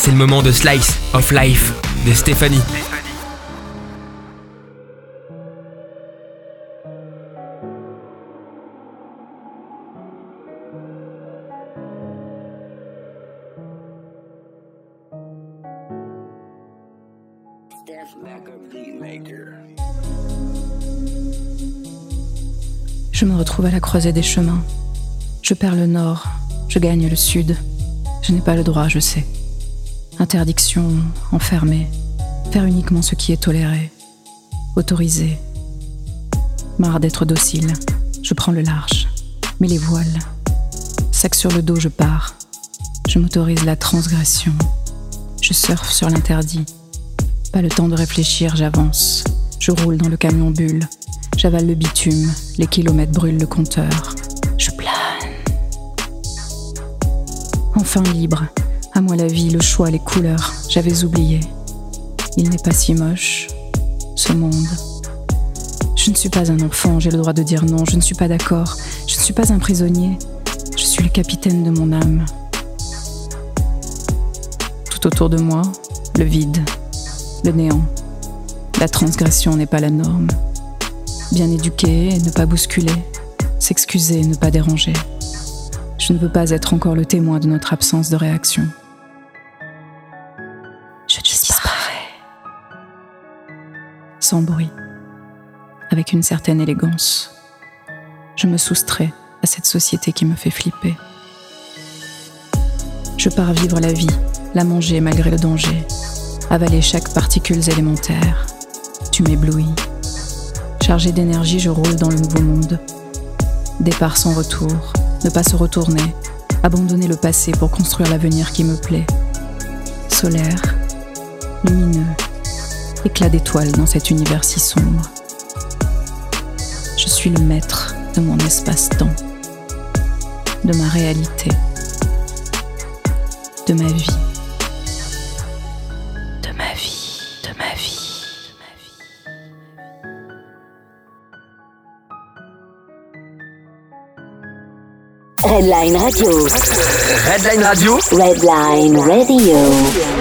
C'est le moment de Slice of Life de Stéphanie. Je me retrouve à la croisée des chemins. Je perds le nord, je gagne le sud. Je n'ai pas le droit, je sais. Interdiction, enfermé, faire uniquement ce qui est toléré, autorisé. Marre d'être docile, je prends le large, mets les voiles. Sac sur le dos, je pars. Je m'autorise la transgression. Je surfe sur l'interdit. Pas le temps de réfléchir, j'avance. Je roule dans le camion bulle. J'avale le bitume, les kilomètres brûlent le compteur. Je plane. Enfin libre, à moi la vie, le choix, les couleurs, j'avais oublié. Il n'est pas si moche, ce monde. Je ne suis pas un enfant, j'ai le droit de dire non, je ne suis pas d'accord, je ne suis pas un prisonnier, je suis le capitaine de mon âme. Tout autour de moi, le vide, le néant. La transgression n'est pas la norme bien éduquer ne pas bousculer, s'excuser ne pas déranger. Je ne veux pas être encore le témoin de notre absence de réaction. Sans bruit, avec une certaine élégance. Je me soustrais à cette société qui me fait flipper. Je pars vivre la vie, la manger malgré le danger, avaler chaque particule élémentaire. Tu m'éblouis, Chargé d'énergie, je roule dans le nouveau monde. Départ sans retour, ne pas se retourner, abandonner le passé pour construire l'avenir qui me plaît. Solaire, lumineux, éclat d'étoiles dans cet univers si sombre. Je suis le maître de mon espace-temps, de ma réalité, de ma vie. Redline Radio. Redline Radio. Redline Radio.